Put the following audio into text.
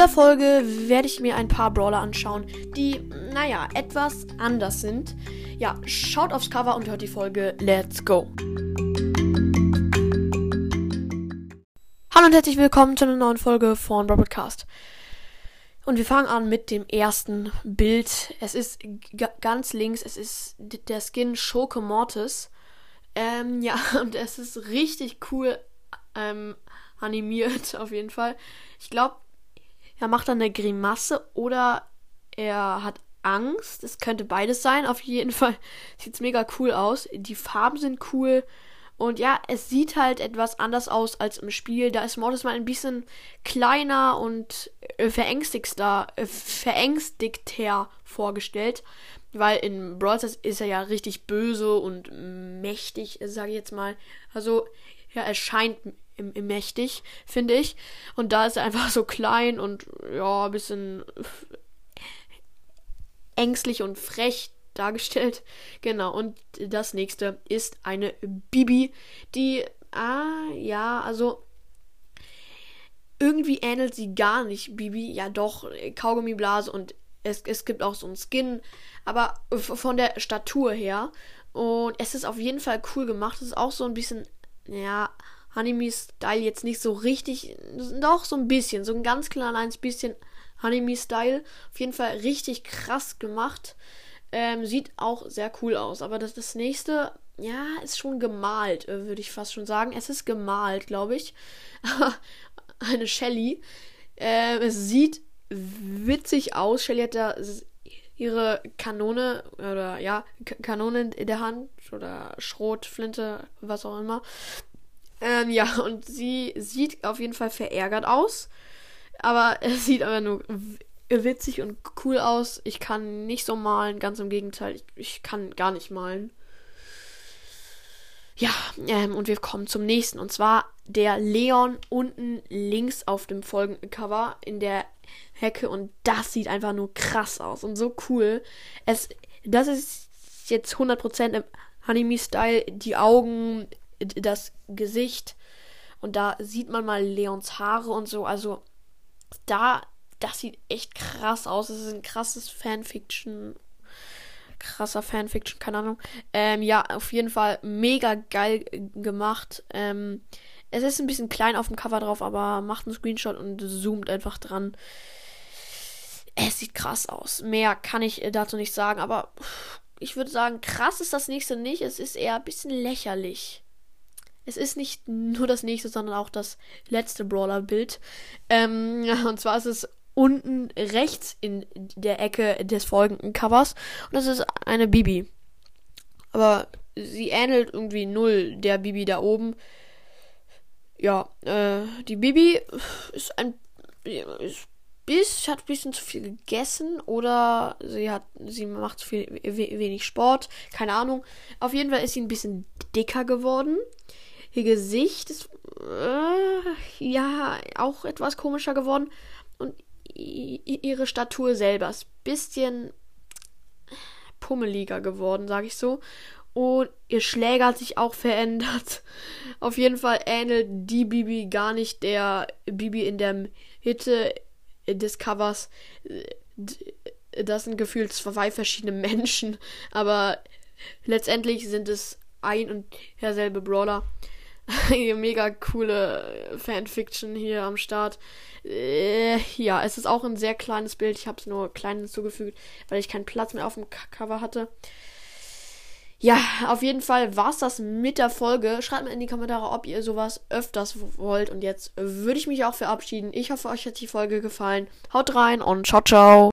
dieser Folge werde ich mir ein paar Brawler anschauen, die, naja, etwas anders sind. Ja, schaut aufs Cover und hört die Folge. Let's go! Hallo und herzlich willkommen zu einer neuen Folge von Broadcast. Und wir fangen an mit dem ersten Bild. Es ist ganz links, es ist der Skin Schurke Mortis. Ähm, ja, und es ist richtig cool ähm, animiert, auf jeden Fall. Ich glaube, er macht dann eine Grimasse oder er hat Angst. Es könnte beides sein. Auf jeden Fall sieht es mega cool aus. Die Farben sind cool. Und ja, es sieht halt etwas anders aus als im Spiel. Da ist Mortis mal ein bisschen kleiner und äh, verängstigter, äh, verängstigter vorgestellt. Weil in Brawl Stars ist er ja richtig böse und mächtig, sage ich jetzt mal. Also, ja, er scheint mächtig, finde ich. Und da ist er einfach so klein und ja, ein bisschen ängstlich und frech dargestellt. Genau, und das nächste ist eine Bibi, die, ah, ja, also irgendwie ähnelt sie gar nicht Bibi. Ja, doch, Kaugummiblase und es, es gibt auch so einen Skin, aber von der Statur her. Und es ist auf jeden Fall cool gemacht. Es ist auch so ein bisschen, ja, Anime-Style jetzt nicht so richtig, doch so ein bisschen, so ein ganz kleines bisschen Anime-Style. Auf jeden Fall richtig krass gemacht. Ähm, sieht auch sehr cool aus. Aber das, das nächste, ja, ist schon gemalt, äh, würde ich fast schon sagen. Es ist gemalt, glaube ich. Eine Shelly. Äh, es sieht witzig aus. Shelly hat da ihre Kanone oder ja, Kanone in der Hand oder Schrotflinte, was auch immer. Ähm, ja, und sie sieht auf jeden Fall verärgert aus. Aber es sieht aber nur witzig und cool aus. Ich kann nicht so malen, ganz im Gegenteil. Ich, ich kann gar nicht malen. Ja, ähm, und wir kommen zum nächsten. Und zwar der Leon unten links auf dem folgenden Cover in der Hecke. Und das sieht einfach nur krass aus und so cool. Es, das ist jetzt 100% im Anime-Style. Die Augen, das Gesicht. Und da sieht man mal Leons Haare und so. Also da das sieht echt krass aus. Das ist ein krasses Fanfiction. Krasser Fanfiction, keine Ahnung. Ähm, ja, auf jeden Fall mega geil gemacht. Ähm, es ist ein bisschen klein auf dem Cover drauf, aber macht einen Screenshot und zoomt einfach dran. Es sieht krass aus. Mehr kann ich dazu nicht sagen, aber ich würde sagen, krass ist das nächste nicht. Es ist eher ein bisschen lächerlich. Es ist nicht nur das nächste, sondern auch das letzte Brawler-Bild. Ähm, und zwar ist es unten rechts in der Ecke des folgenden Covers. Und das ist eine Bibi. Aber sie ähnelt irgendwie null der Bibi da oben. Ja, äh, die Bibi ist ein. Ist bis, hat ein bisschen zu viel gegessen oder sie hat, sie macht zu viel, wenig Sport, keine Ahnung. Auf jeden Fall ist sie ein bisschen dicker geworden. Ihr Gesicht ist, äh, ja, auch etwas komischer geworden. Und ihre Statur selber ist ein bisschen pummeliger geworden, sag ich so. Und ihr Schläger hat sich auch verändert. Auf jeden Fall ähnelt die Bibi gar nicht der Bibi in der Mitte des Covers. Das sind gefühlt zwei verschiedene Menschen, aber letztendlich sind es ein und derselbe Brawler. Mega coole Fanfiction hier am Start. Äh, ja, es ist auch ein sehr kleines Bild. Ich habe es nur klein hinzugefügt, weil ich keinen Platz mehr auf dem Cover hatte. Ja, auf jeden Fall war's das mit der Folge. Schreibt mir in die Kommentare, ob ihr sowas öfters wollt. Und jetzt würde ich mich auch verabschieden. Ich hoffe, euch hat die Folge gefallen. Haut rein und ciao, ciao.